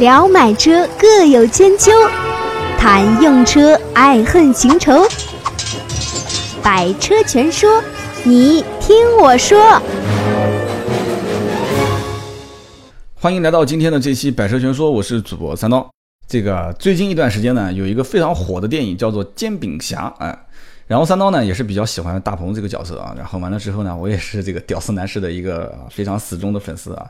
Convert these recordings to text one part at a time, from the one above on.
聊买车各有千秋，谈用车爱恨情仇。百车全说，你听我说。欢迎来到今天的这期《百车全说》，我是主播三刀。这个最近一段时间呢，有一个非常火的电影叫做《煎饼侠》哎。然后三刀呢也是比较喜欢大鹏这个角色啊，然后完了之后呢，我也是这个屌丝男士的一个非常死忠的粉丝啊。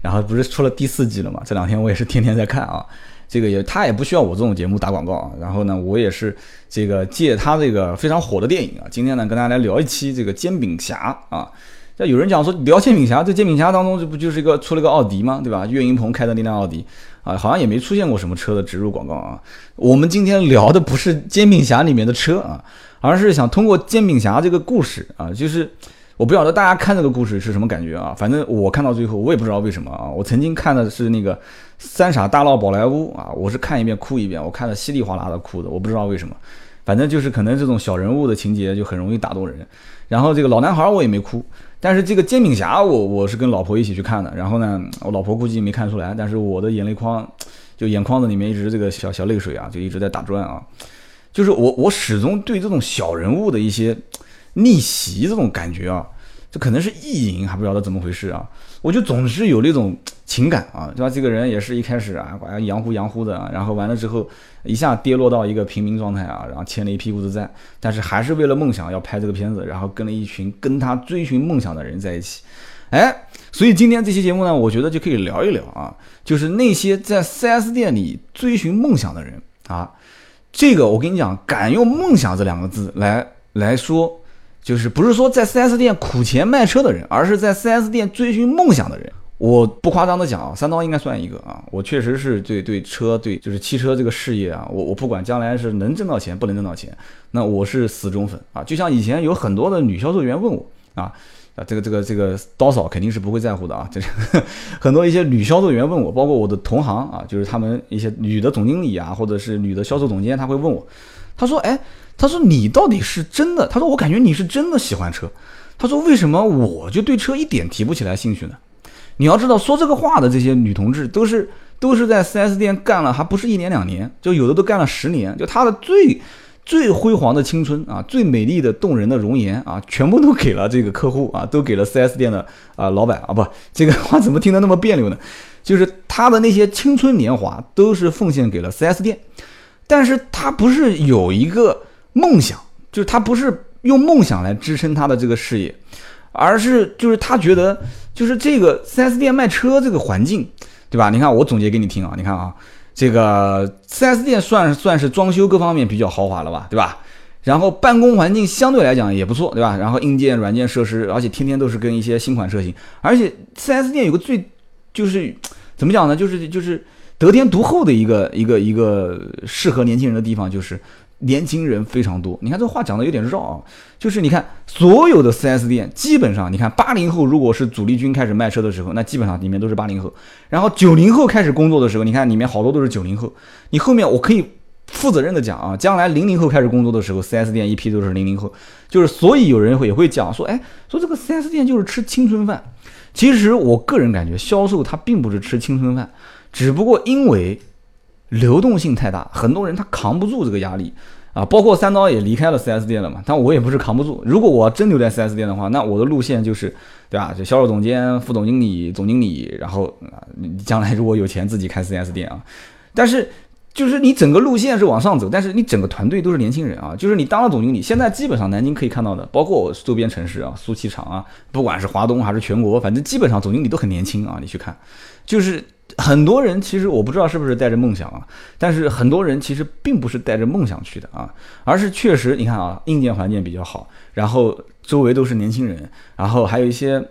然后不是出了第四季了嘛？这两天我也是天天在看啊。这个也他也不需要我这种节目打广告啊。然后呢，我也是这个借他这个非常火的电影啊，今天呢跟大家来聊一期这个煎饼侠啊。那有人讲说聊煎饼侠，这煎饼侠当中这不就是一个出了个奥迪吗？对吧？岳云鹏开的那辆奥迪啊，好像也没出现过什么车的植入广告啊。我们今天聊的不是煎饼侠里面的车啊。而是想通过煎饼侠这个故事啊，就是我不晓得大家看这个故事是什么感觉啊。反正我看到最后，我也不知道为什么啊。我曾经看的是那个《三傻大闹宝莱坞》啊，我是看一遍哭一遍，我看的稀里哗啦的哭的，我不知道为什么。反正就是可能这种小人物的情节就很容易打动人。然后这个老男孩我也没哭，但是这个煎饼侠我我是跟老婆一起去看的。然后呢，我老婆估计没看出来，但是我的眼泪眶就眼眶子里面一直这个小小泪水啊，就一直在打转啊。就是我，我始终对这种小人物的一些逆袭这种感觉啊，这可能是意淫，还不晓得怎么回事啊。我就总是有那种情感啊，对吧？这个人也是一开始啊，洋乎洋乎的，然后完了之后一下跌落到一个平民状态啊，然后欠了一屁股的债，但是还是为了梦想要拍这个片子，然后跟了一群跟他追寻梦想的人在一起。哎，所以今天这期节目呢，我觉得就可以聊一聊啊，就是那些在 4S 店里追寻梦想的人啊。这个我跟你讲，敢用“梦想”这两个字来来说，就是不是说在 4S 店苦钱卖车的人，而是在 4S 店追寻梦想的人。我不夸张的讲啊，三刀应该算一个啊。我确实是对对车对就是汽车这个事业啊，我我不管将来是能挣到钱不能挣到钱，那我是死忠粉啊。就像以前有很多的女销售员问我啊。啊，这个这个这个刀嫂肯定是不会在乎的啊！这 很多一些女销售员问我，包括我的同行啊，就是他们一些女的总经理啊，或者是女的销售总监，他会问我，他说：“哎，他说你到底是真的？他说我感觉你是真的喜欢车。他说为什么我就对车一点提不起来兴趣呢？你要知道，说这个话的这些女同志都是都是在 4S 店干了，还不是一年两年，就有的都干了十年，就她的最。”最辉煌的青春啊，最美丽的动人的容颜啊，全部都给了这个客户啊，都给了 4S 店的啊老板啊，不，这个话怎么听得那么别扭呢？就是他的那些青春年华都是奉献给了 4S 店，但是他不是有一个梦想，就是他不是用梦想来支撑他的这个事业，而是就是他觉得就是这个 4S 店卖车这个环境，对吧？你看我总结给你听啊，你看啊。这个 4S 店算算是装修各方面比较豪华了吧，对吧？然后办公环境相对来讲也不错，对吧？然后硬件、软件设施，而且天天都是跟一些新款车型。而且 4S 店有个最就是怎么讲呢？就是就是得天独厚的一个一个一个适合年轻人的地方，就是。年轻人非常多，你看这话讲的有点绕啊，就是你看所有的 4S 店，基本上你看八零后如果是主力军开始卖车的时候，那基本上里面都是八零后，然后九零后开始工作的时候，你看里面好多都是九零后。你后面我可以负责任的讲啊，将来零零后开始工作的时候，4S 店一批都是零零后，就是所以有人会也会讲说，哎，说这个 4S 店就是吃青春饭。其实我个人感觉，销售它并不是吃青春饭，只不过因为。流动性太大，很多人他扛不住这个压力啊，包括三刀也离开了 4S 店了嘛，但我也不是扛不住。如果我真留在 4S 店的话，那我的路线就是，对吧？就销售总监、副总经理、总经理，然后啊，将来如果有钱自己开 4S 店啊。但是就是你整个路线是往上走，但是你整个团队都是年轻人啊。就是你当了总经理，现在基本上南京可以看到的，包括我周边城市啊，苏锡常啊，不管是华东还是全国，反正基本上总经理都很年轻啊。你去看，就是。很多人其实我不知道是不是带着梦想啊，但是很多人其实并不是带着梦想去的啊，而是确实你看啊，硬件环境比较好，然后周围都是年轻人，然后还有一些。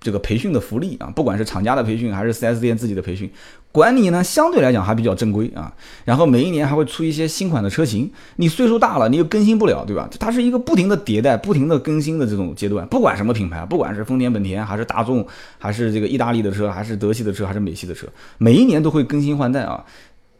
这个培训的福利啊，不管是厂家的培训还是 4S 店自己的培训，管理呢相对来讲还比较正规啊。然后每一年还会出一些新款的车型，你岁数大了你又更新不了，对吧？它是一个不停的迭代、不停的更新的这种阶段。不管什么品牌，不管是丰田、本田还是大众，还是这个意大利的车，还是德系的车，还是美系的车，每一年都会更新换代啊。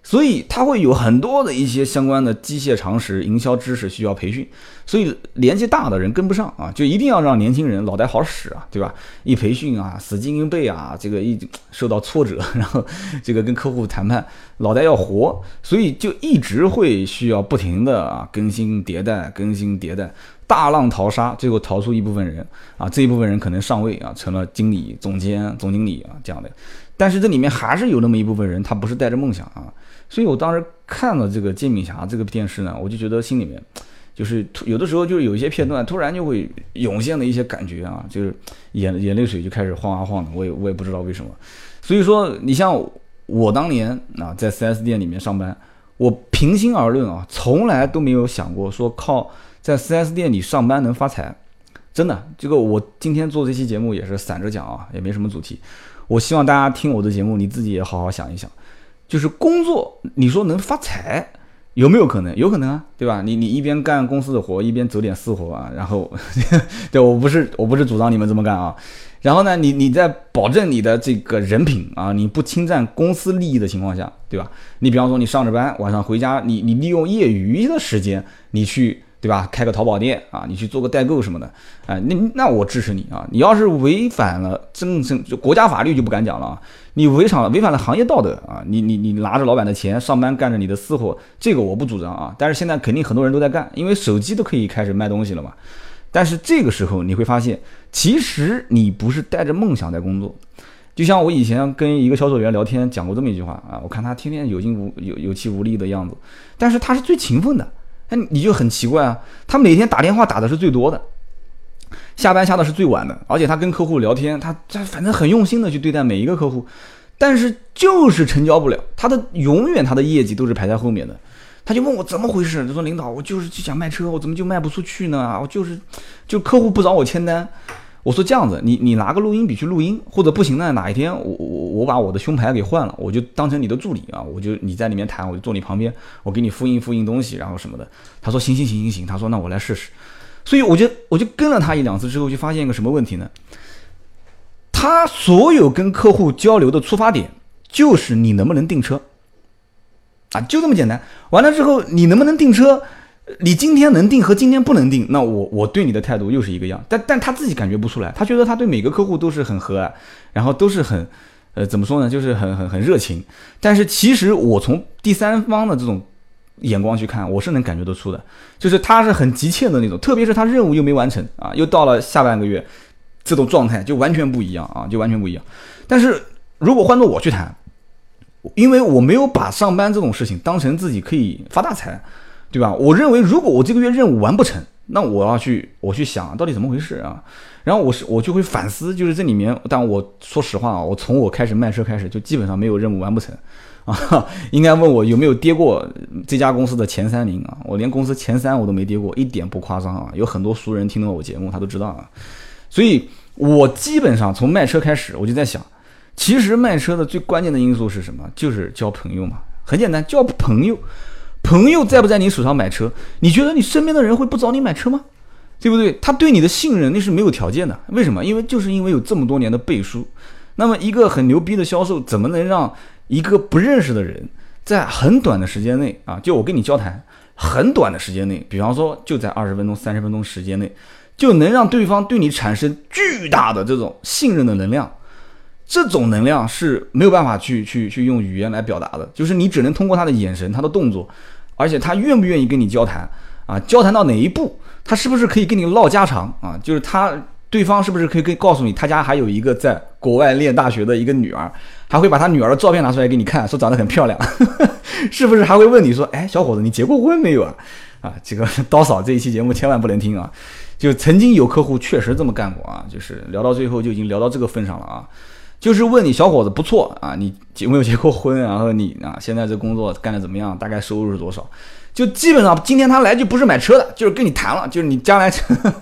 所以他会有很多的一些相关的机械常识、营销知识需要培训，所以年纪大的人跟不上啊，就一定要让年轻人脑袋好使啊，对吧？一培训啊，死记硬背啊，这个一受到挫折，然后这个跟客户谈判，脑袋要活，所以就一直会需要不停的啊更新迭代、更新迭代，大浪淘沙，最后淘出一部分人啊，这一部分人可能上位啊，成了经理、总监、总经理啊这样的，但是这里面还是有那么一部分人，他不是带着梦想啊。所以我当时看了这个《煎饼侠》这个电视呢，我就觉得心里面，就是有的时候就是有一些片段突然就会涌现的一些感觉啊，就是眼眼泪水就开始晃啊晃的，我也我也不知道为什么。所以说，你像我当年啊在 4S 店里面上班，我平心而论啊，从来都没有想过说靠在 4S 店里上班能发财，真的。这个我今天做这期节目也是散着讲啊，也没什么主题。我希望大家听我的节目，你自己也好好想一想。就是工作，你说能发财，有没有可能？有可能啊，对吧？你你一边干公司的活，一边走点私活啊，然后，对我不是我不是主张你们这么干啊。然后呢，你你在保证你的这个人品啊，你不侵占公司利益的情况下，对吧？你比方说你上着班，晚上回家，你你利用业余的时间，你去。对吧？开个淘宝店啊，你去做个代购什么的，哎，那那我支持你啊。你要是违反了真正就国家法律就不敢讲了啊。你违反了违反了行业道德啊，你你你拿着老板的钱上班干着你的私活，这个我不主张啊。但是现在肯定很多人都在干，因为手机都可以开始卖东西了嘛。但是这个时候你会发现，其实你不是带着梦想在工作。就像我以前跟一个销售员聊天讲过这么一句话啊，我看他天天有劲无有有气无力的样子，但是他是最勤奋的。那，你就很奇怪啊！他每天打电话打的是最多的，下班下的是最晚的，而且他跟客户聊天，他他反正很用心的去对待每一个客户，但是就是成交不了，他的永远他的业绩都是排在后面的。他就问我怎么回事，他说领导，我就是就想卖车，我怎么就卖不出去呢？我就是就客户不找我签单。我说这样子，你你拿个录音笔去录音，或者不行呢，哪一天我我我把我的胸牌给换了，我就当成你的助理啊，我就你在里面谈，我就坐你旁边，我给你复印复印东西，然后什么的。他说行行行行行，他说那我来试试。所以我就我就跟了他一两次之后，就发现一个什么问题呢？他所有跟客户交流的出发点就是你能不能订车啊，就这么简单。完了之后你能不能订车？你今天能定和今天不能定，那我我对你的态度又是一个样，但但他自己感觉不出来，他觉得他对每个客户都是很和蔼，然后都是很，呃，怎么说呢，就是很很很热情。但是其实我从第三方的这种眼光去看，我是能感觉得出的，就是他是很急切的那种，特别是他任务又没完成啊，又到了下半个月，这种状态就完全不一样啊，就完全不一样。但是如果换做我去谈，因为我没有把上班这种事情当成自己可以发大财。对吧？我认为，如果我这个月任务完不成，那我要去，我去想到底怎么回事啊？然后我是我就会反思，就是这里面，但我说实话啊，我从我开始卖车开始，就基本上没有任务完不成 啊。应该问我有没有跌过这家公司的前三名啊？我连公司前三我都没跌过，一点不夸张啊。有很多熟人听到我节目，他都知道啊。所以我基本上从卖车开始，我就在想，其实卖车的最关键的因素是什么？就是交朋友嘛，很简单，交朋友。朋友在不在你手上买车？你觉得你身边的人会不找你买车吗？对不对？他对你的信任那是没有条件的。为什么？因为就是因为有这么多年的背书。那么一个很牛逼的销售，怎么能让一个不认识的人在很短的时间内啊，就我跟你交谈，很短的时间内，比方说就在二十分钟、三十分钟时间内，就能让对方对你产生巨大的这种信任的能量？这种能量是没有办法去去去用语言来表达的，就是你只能通过他的眼神、他的动作。而且他愿不愿意跟你交谈啊？交谈到哪一步？他是不是可以跟你唠家常啊？就是他对方是不是可以跟告诉你，他家还有一个在国外念大学的一个女儿，还会把他女儿的照片拿出来给你看，说长得很漂亮，是不是还会问你说，哎，小伙子，你结过婚没有啊？啊，这个刀嫂这一期节目千万不能听啊！就曾经有客户确实这么干过啊，就是聊到最后就已经聊到这个份上了啊。就是问你小伙子不错啊，你结没有结过婚？然后你啊，现在这工作干的怎么样？大概收入是多少？就基本上今天他来就不是买车的，就是跟你谈了，就是你将来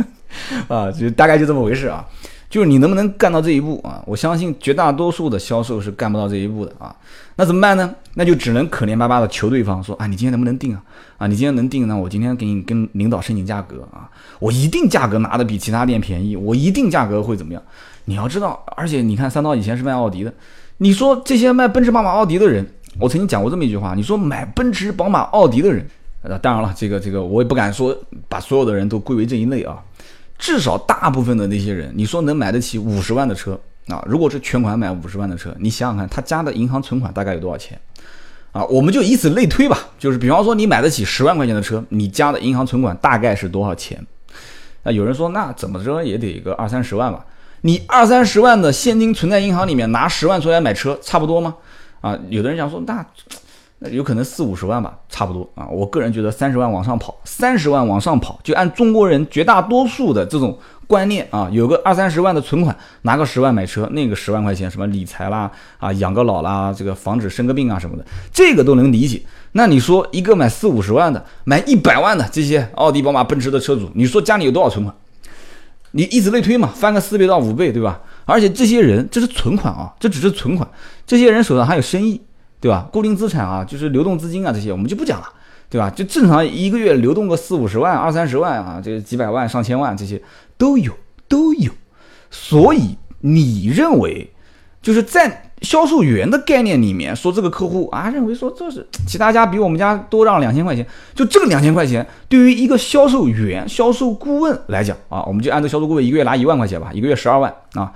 啊，就大概就这么回事啊。就是你能不能干到这一步啊？我相信绝大多数的销售是干不到这一步的啊。那怎么办呢？那就只能可怜巴巴的求对方说啊，你今天能不能定啊？啊，你今天能定，那我今天给你跟领导申请价格啊，我一定价格拿的比其他店便宜，我一定价格会怎么样？你要知道，而且你看三刀以前是卖奥迪的，你说这些卖奔驰、宝马、奥迪的人我曾经讲过这么一句话，你说买奔驰、宝马、奥迪的人，呃，当然了，这个这个我也不敢说把所有的人都归为这一类啊，至少大部分的那些人，你说能买得起五十万的车啊，如果是全款买五十万的车，你想想看，他家的银行存款大概有多少钱？啊，我们就以此类推吧，就是比方说你买得起十万块钱的车，你家的银行存款大概是多少钱？啊，有人说那怎么着也得个二三十万吧？你二三十万的现金存在银行里面，拿十万出来买车，差不多吗？啊，有的人想说那那有可能四五十万吧，差不多啊。我个人觉得三十万往上跑，三十万往上跑，就按中国人绝大多数的这种。观念啊，有个二三十万的存款，拿个十万买车，那个十万块钱什么理财啦啊，养个老啦，这个防止生个病啊什么的，这个都能理解。那你说一个买四五十万的，买一百万的这些奥迪、宝马、奔驰的车主，你说家里有多少存款？你以此类推嘛，翻个四倍到五倍，对吧？而且这些人这是存款啊，这只是存款，这些人手上还有生意，对吧？固定资产啊，就是流动资金啊这些，我们就不讲了，对吧？就正常一个月流动个四五十万、二三十万啊，这几百万、上千万这些。都有都有，所以你认为就是在销售员的概念里面说这个客户啊，认为说这是其他家比我们家多让两千块钱，就这个两千块钱对于一个销售员、销售顾问来讲啊，我们就按照销售顾问一个月拿一万块钱吧，一个月十二万啊。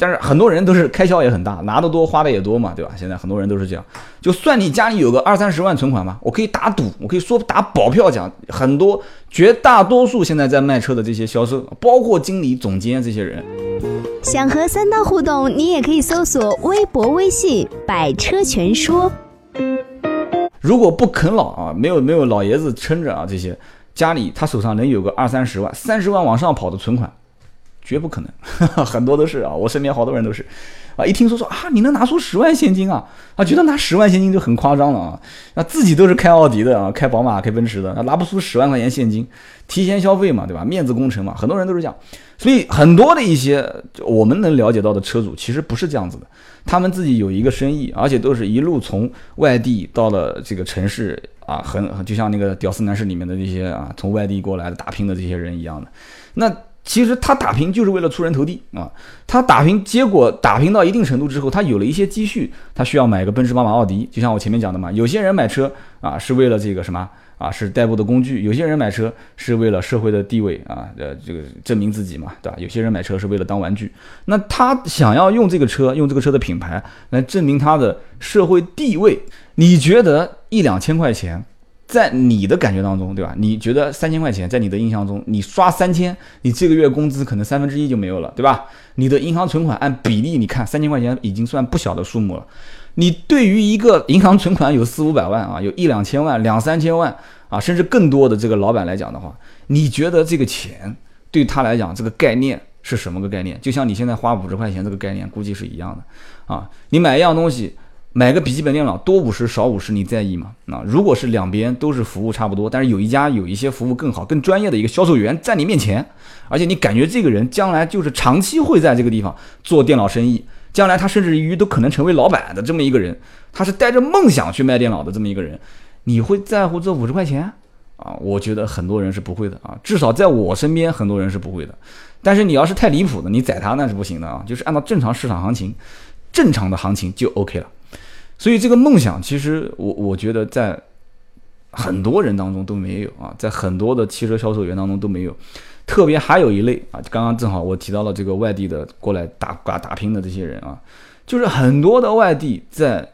但是很多人都是开销也很大，拿得多花的也多嘛，对吧？现在很多人都是这样。就算你家里有个二三十万存款吧，我可以打赌，我可以说打保票讲，很多绝大多数现在在卖车的这些销售，包括经理、总监这些人，想和三刀互动，你也可以搜索微博、微信“百车全说”。如果不啃老啊，没有没有老爷子撑着啊，这些家里他手上能有个二三十万、三十万往上跑的存款。绝不可能，很多都是啊，我身边好多人都是，啊，一听说说啊，你能拿出十万现金啊，啊，觉得拿十万现金就很夸张了啊，那自己都是开奥迪的啊，开宝马、开奔驰的，拿不出十万块钱现金，提前消费嘛，对吧？面子工程嘛，很多人都是这样，所以很多的一些我们能了解到的车主其实不是这样子的，他们自己有一个生意，而且都是一路从外地到了这个城市啊，很就像那个《屌丝男士》里面的那些啊，从外地过来的打拼的这些人一样的，那。其实他打拼就是为了出人头地啊！他打拼，结果打拼到一定程度之后，他有了一些积蓄，他需要买个奔驰、宝马、奥迪。就像我前面讲的嘛，有些人买车啊是为了这个什么啊，是代步的工具；有些人买车是为了社会的地位啊，呃，这个证明自己嘛，对吧？有些人买车是为了当玩具。那他想要用这个车，用这个车的品牌来证明他的社会地位，你觉得一两千块钱？在你的感觉当中，对吧？你觉得三千块钱，在你的印象中，你刷三千，你这个月工资可能三分之一就没有了，对吧？你的银行存款按比例，你看三千块钱已经算不小的数目了。你对于一个银行存款有四五百万啊，有一两千万、两三千万啊，甚至更多的这个老板来讲的话，你觉得这个钱对他来讲，这个概念是什么个概念？就像你现在花五十块钱这个概念，估计是一样的啊。你买一样东西。买个笔记本电脑多五十少五十，你在意吗？那如果是两边都是服务差不多，但是有一家有一些服务更好、更专业的一个销售员在你面前，而且你感觉这个人将来就是长期会在这个地方做电脑生意，将来他甚至于都可能成为老板的这么一个人，他是带着梦想去卖电脑的这么一个人，你会在乎这五十块钱啊？我觉得很多人是不会的啊，至少在我身边很多人是不会的。但是你要是太离谱的，你宰他那是不行的啊，就是按照正常市场行情，正常的行情就 OK 了。所以这个梦想，其实我我觉得在很多人当中都没有啊，在很多的汽车销售员当中都没有。特别还有一类啊，刚刚正好我提到了这个外地的过来打打打拼的这些人啊，就是很多的外地在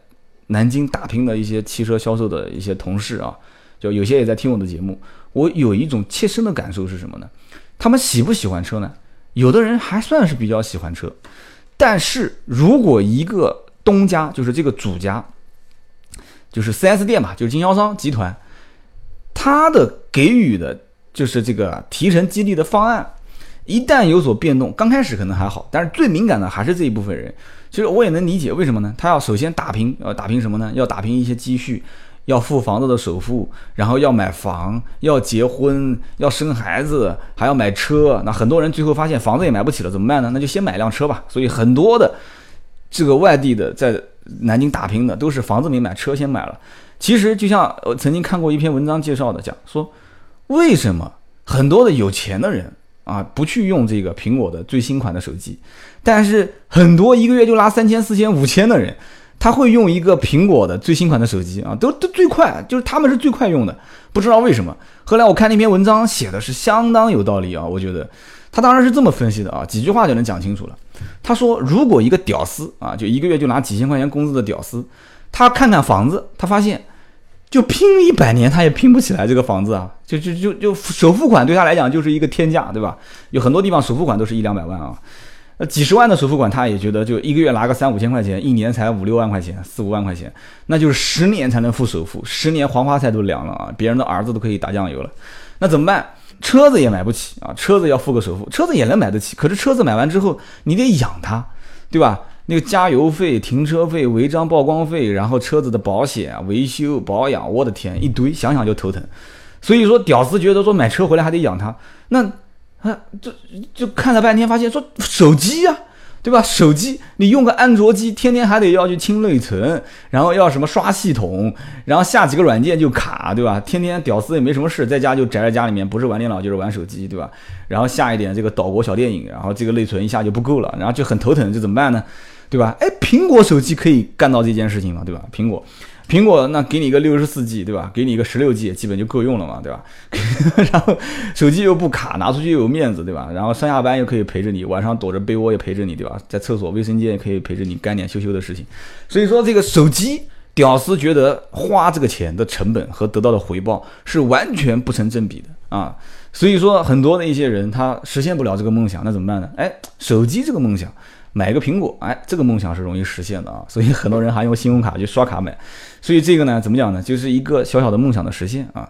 南京打拼的一些汽车销售的一些同事啊，就有些也在听我的节目。我有一种切身的感受是什么呢？他们喜不喜欢车呢？有的人还算是比较喜欢车，但是如果一个东家就是这个主家，就是 4S 店嘛，就是经销商集团，他的给予的就是这个提成激励的方案，一旦有所变动，刚开始可能还好，但是最敏感的还是这一部分人。其实我也能理解为什么呢？他要首先打拼，要打拼什么呢？要打拼一些积蓄，要付房子的首付，然后要买房，要结婚，要生孩子，还要买车。那很多人最后发现房子也买不起了，怎么办呢？那就先买辆车吧。所以很多的。这个外地的在南京打拼的都是房子没买，车先买了。其实就像我曾经看过一篇文章介绍的，讲说为什么很多的有钱的人啊不去用这个苹果的最新款的手机，但是很多一个月就拿三千、四千、五千的人，他会用一个苹果的最新款的手机啊，都都最快，就是他们是最快用的，不知道为什么。后来我看那篇文章写的是相当有道理啊，我觉得他当然是这么分析的啊，几句话就能讲清楚了。他说，如果一个屌丝啊，就一个月就拿几千块钱工资的屌丝，他看看房子，他发现就拼一百年他也拼不起来这个房子啊，就就就就首付款对他来讲就是一个天价，对吧？有很多地方首付款都是一两百万啊。呃，几十万的首付款，他也觉得就一个月拿个三五千块钱，一年才五六万块钱，四五万块钱，那就是十年才能付首付，十年黄花菜都凉了啊！别人的儿子都可以打酱油了，那怎么办？车子也买不起啊，车子要付个首付，车子也能买得起，可是车子买完之后，你得养它，对吧？那个加油费、停车费、违章曝光费，然后车子的保险、维修、保养，我的天，一堆，想想就头疼。所以说，屌丝觉得说买车回来还得养它，那。啊，就就看了半天，发现说手机呀，对吧？手机你用个安卓机，天天还得要去清内存，然后要什么刷系统，然后下几个软件就卡，对吧？天天屌丝也没什么事，在家就宅在家里面，不是玩电脑就是玩手机，对吧？然后下一点这个岛国小电影，然后这个内存一下就不够了，然后就很头疼，这怎么办呢？对吧？哎，苹果手机可以干到这件事情吗，对吧？苹果。苹果那给你一个六十四 G 对吧？给你一个十六 G 基本就够用了嘛，对吧？然后手机又不卡，拿出去又有面子，对吧？然后上下班又可以陪着你，晚上躲着被窝也陪着你，对吧？在厕所卫生间也可以陪着你干点羞羞的事情。所以说这个手机，屌丝觉得花这个钱的成本和得到的回报是完全不成正比的啊。所以说很多的一些人他实现不了这个梦想，那怎么办呢？哎，手机这个梦想。买个苹果，哎，这个梦想是容易实现的啊，所以很多人还用信用卡去刷卡买，所以这个呢，怎么讲呢，就是一个小小的梦想的实现啊。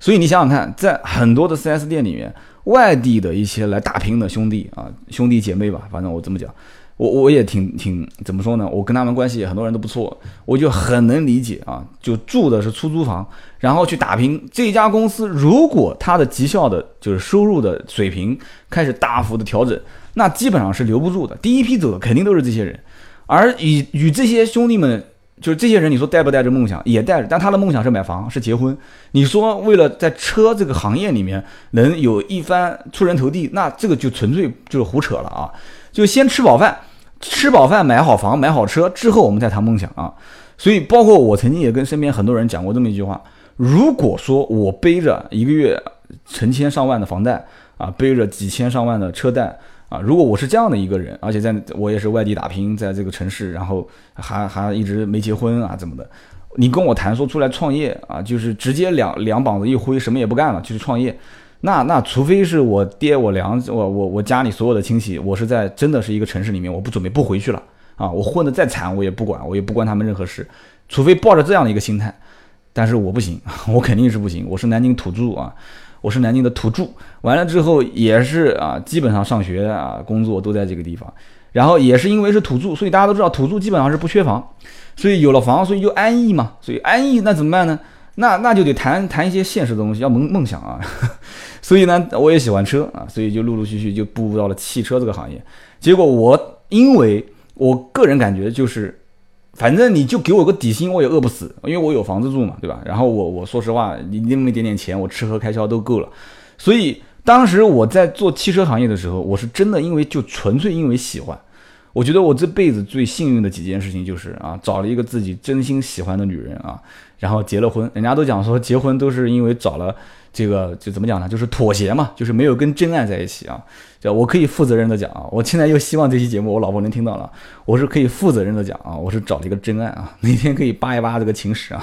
所以你想想看，在很多的 4S 店里面，外地的一些来打拼的兄弟啊，兄弟姐妹吧，反正我这么讲，我我也挺挺怎么说呢，我跟他们关系很多人都不错，我就很能理解啊，就住的是出租房，然后去打拼。这家公司如果它的绩效的，就是收入的水平开始大幅的调整。那基本上是留不住的，第一批走的肯定都是这些人，而与与这些兄弟们，就是这些人，你说带不带着梦想？也带着，但他的梦想是买房，是结婚。你说为了在车这个行业里面能有一番出人头地，那这个就纯粹就是胡扯了啊！就先吃饱饭，吃饱饭买好房买好车之后，我们再谈梦想啊。所以，包括我曾经也跟身边很多人讲过这么一句话：如果说我背着一个月成千上万的房贷啊，背着几千上万的车贷。啊，如果我是这样的一个人，而且在我也是外地打拼，在这个城市，然后还还一直没结婚啊，怎么的？你跟我谈说出来创业啊，就是直接两两膀子一挥，什么也不干了，就是创业。那那除非是我爹我娘我我我家里所有的亲戚，我是在真的是一个城市里面，我不准备不回去了啊，我混得再惨我也不管，我也不关他们任何事，除非抱着这样的一个心态。但是我不行，我肯定是不行，我是南京土著啊。我是南京的土著，完了之后也是啊，基本上上学啊、工作都在这个地方，然后也是因为是土著，所以大家都知道土著基本上是不缺房，所以有了房，所以就安逸嘛，所以安逸那怎么办呢？那那就得谈谈一些现实的东西，要梦梦想啊。所以呢，我也喜欢车啊，所以就陆陆续续就步入到了汽车这个行业。结果我因为我个人感觉就是。反正你就给我个底薪，我也饿不死，因为我有房子住嘛，对吧？然后我我说实话，你那么一点点钱，我吃喝开销都够了。所以当时我在做汽车行业的时候，我是真的因为就纯粹因为喜欢。我觉得我这辈子最幸运的几件事情就是啊，找了一个自己真心喜欢的女人啊，然后结了婚。人家都讲说结婚都是因为找了。这个就怎么讲呢？就是妥协嘛，就是没有跟真爱在一起啊。就我可以负责任的讲啊，我现在又希望这期节目我老婆能听到了，我是可以负责任的讲啊，我是找了一个真爱啊，哪天可以扒一扒这个情史啊。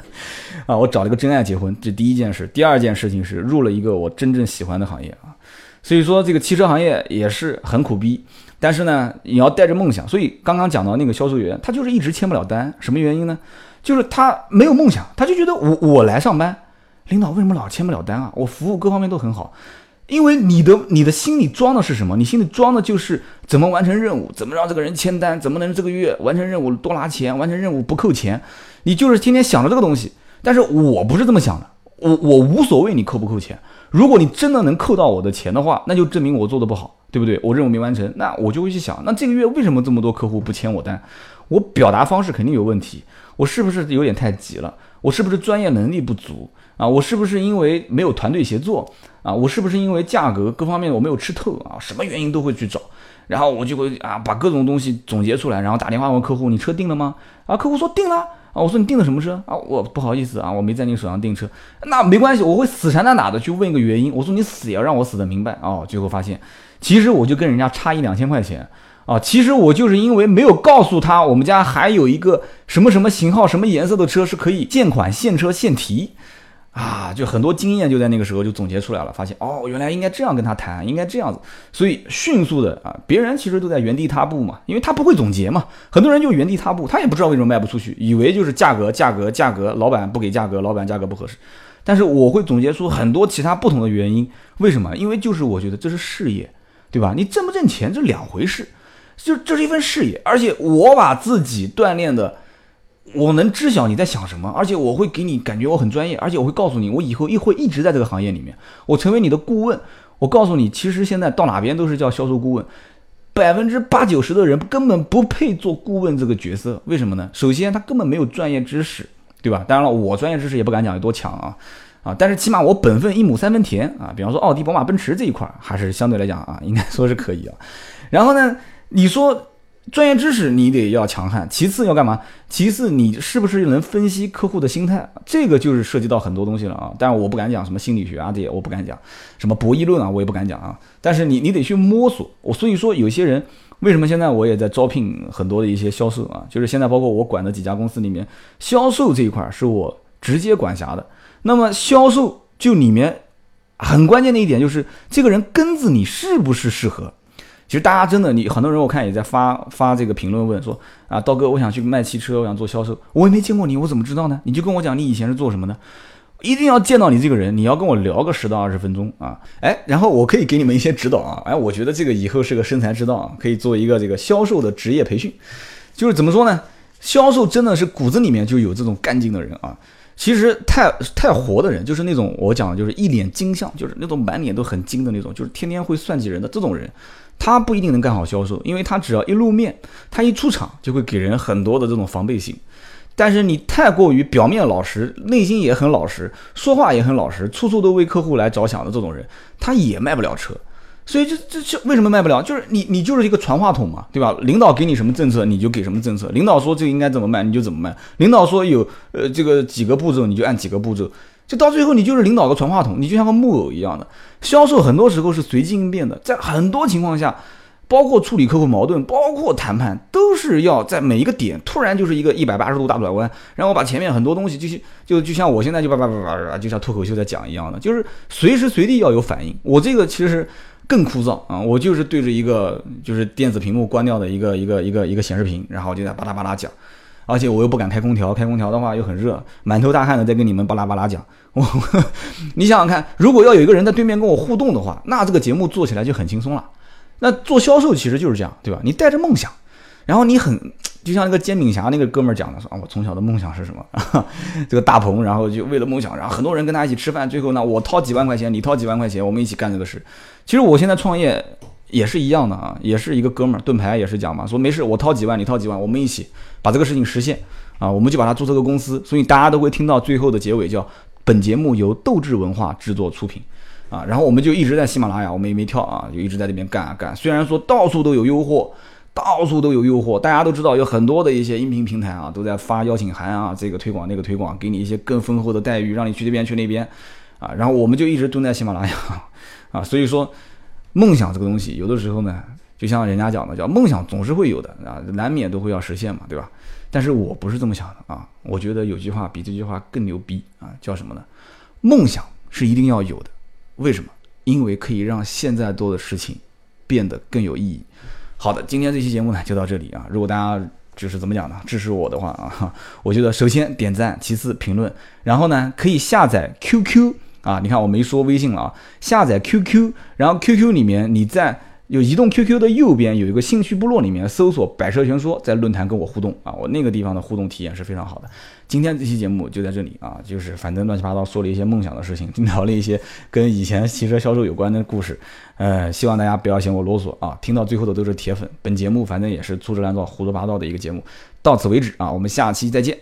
啊，我找了一个真爱结婚，这第一件事。第二件事情是入了一个我真正喜欢的行业啊。所以说这个汽车行业也是很苦逼，但是呢，你要带着梦想。所以刚刚讲到那个销售员，他就是一直签不了单，什么原因呢？就是他没有梦想，他就觉得我我来上班。领导为什么老签不了单啊？我服务各方面都很好，因为你的你的心里装的是什么？你心里装的就是怎么完成任务，怎么让这个人签单，怎么能这个月完成任务多拿钱，完成任务不扣钱。你就是天天想着这个东西。但是我不是这么想的，我我无所谓你扣不扣钱。如果你真的能扣到我的钱的话，那就证明我做的不好，对不对？我任务没完成，那我就会去想，那这个月为什么这么多客户不签我单？我表达方式肯定有问题，我是不是有点太急了？我是不是专业能力不足？啊，我是不是因为没有团队协作啊？我是不是因为价格各方面我没有吃透啊？什么原因都会去找，然后我就会啊把各种东西总结出来，然后打电话问客户，你车定了吗？啊，客户说定了啊，我说你订的什么车啊？我不好意思啊，我没在你手上订车，那没关系，我会死缠烂打的去问一个原因，我说你死也要让我死的明白哦，最后发现其实我就跟人家差一两千块钱。啊，其实我就是因为没有告诉他，我们家还有一个什么什么型号、什么颜色的车是可以现款现车现提，啊，就很多经验就在那个时候就总结出来了，发现哦，原来应该这样跟他谈，应该这样子，所以迅速的啊，别人其实都在原地踏步嘛，因为他不会总结嘛，很多人就原地踏步，他也不知道为什么卖不出去，以为就是价格、价格、价格，老板不给价格，老板价格不合适，但是我会总结出很多其他不同的原因，为什么？因为就是我觉得这是事业，对吧？你挣不挣钱这两回事。就这是一份事业，而且我把自己锻炼的，我能知晓你在想什么，而且我会给你感觉我很专业，而且我会告诉你，我以后一会一直在这个行业里面，我成为你的顾问。我告诉你，其实现在到哪边都是叫销售顾问，百分之八九十的人根本不配做顾问这个角色，为什么呢？首先他根本没有专业知识，对吧？当然了，我专业知识也不敢讲有多强啊，啊，但是起码我本分一亩三分田啊，比方说奥迪、宝马、奔驰这一块还是相对来讲啊，应该说是可以啊。然后呢？你说专业知识你得要强悍，其次要干嘛？其次你是不是能分析客户的心态？这个就是涉及到很多东西了啊。但我不敢讲什么心理学啊这些，我不敢讲什么博弈论啊，我也不敢讲啊。但是你你得去摸索。我所以说有些人为什么现在我也在招聘很多的一些销售啊，就是现在包括我管的几家公司里面，销售这一块是我直接管辖的。那么销售就里面很关键的一点就是这个人根子你是不是适合？其实大家真的，你很多人我看也在发发这个评论问说啊，刀哥，我想去卖汽车，我想做销售，我也没见过你，我怎么知道呢？你就跟我讲你以前是做什么的，一定要见到你这个人，你要跟我聊个十到二十分钟啊，哎，然后我可以给你们一些指导啊，哎，我觉得这个以后是个生财之道，可以做一个这个销售的职业培训，就是怎么说呢？销售真的是骨子里面就有这种干劲的人啊。其实太太活的人，就是那种我讲的就是一脸金相，就是那种满脸都很金的那种，就是天天会算计人的这种人。他不一定能干好销售，因为他只要一露面，他一出场就会给人很多的这种防备心。但是你太过于表面老实，内心也很老实，说话也很老实，处处都为客户来着想的这种人，他也卖不了车。所以这这这为什么卖不了？就是你你就是一个传话筒嘛，对吧？领导给你什么政策你就给什么政策，领导说这应该怎么卖你就怎么卖，领导说有呃这个几个步骤你就按几个步骤。就到最后，你就是领导个传话筒，你就像个木偶一样的。销售很多时候是随机应变的，在很多情况下，包括处理客户矛盾，包括谈判，都是要在每一个点突然就是一个一百八十度大转弯，然后把前面很多东西，就是就就像我现在就叭叭叭叭叭，就像脱口秀在讲一样的，就是随时随地要有反应。我这个其实更枯燥啊，我就是对着一个就是电子屏幕关掉的一个一个一个一个显示屏，然后就在巴拉巴拉讲。而且我又不敢开空调，开空调的话又很热，满头大汗的在跟你们巴拉巴拉讲。我，你想想看，如果要有一个人在对面跟我互动的话，那这个节目做起来就很轻松了。那做销售其实就是这样，对吧？你带着梦想，然后你很就像那个煎饼侠那个哥们儿讲的说啊，我从小的梦想是什么？这个大鹏，然后就为了梦想，然后很多人跟他一起吃饭，最后呢，我掏几万块钱，你掏几万块钱，我们一起干这个事。其实我现在创业。也是一样的啊，也是一个哥们儿盾牌也是讲嘛，说没事，我掏几万，你掏几万，我们一起把这个事情实现啊，我们就把它注册个公司，所以大家都会听到最后的结尾叫本节目由斗志文化制作出品啊，然后我们就一直在喜马拉雅，我们也没跳啊，就一直在那边干啊干，虽然说到处都有诱惑，到处都有诱惑，大家都知道有很多的一些音频平台啊都在发邀请函啊，这个推广那个推广，给你一些更丰厚的待遇，让你去这边去那边啊，然后我们就一直蹲在喜马拉雅 啊，所以说。梦想这个东西，有的时候呢，就像人家讲的，叫梦想总是会有的啊，难免都会要实现嘛，对吧？但是我不是这么想的啊，我觉得有句话比这句话更牛逼啊，叫什么呢？梦想是一定要有的，为什么？因为可以让现在做的事情变得更有意义。好的，今天这期节目呢就到这里啊，如果大家就是怎么讲呢，支持我的话啊，我觉得首先点赞，其次评论，然后呢可以下载 QQ。啊，你看我没说微信了啊，下载 QQ，然后 QQ 里面你在有移动 QQ 的右边有一个兴趣部落里面搜索“百车全说”，在论坛跟我互动啊，我那个地方的互动体验是非常好的。今天这期节目就在这里啊，就是反正乱七八糟说了一些梦想的事情，聊了一些跟以前汽车销售有关的故事，呃，希望大家不要嫌我啰嗦啊，听到最后的都是铁粉。本节目反正也是粗制滥造、胡说八道的一个节目，到此为止啊，我们下期再见。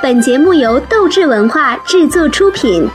本节目由斗志文化制作出品。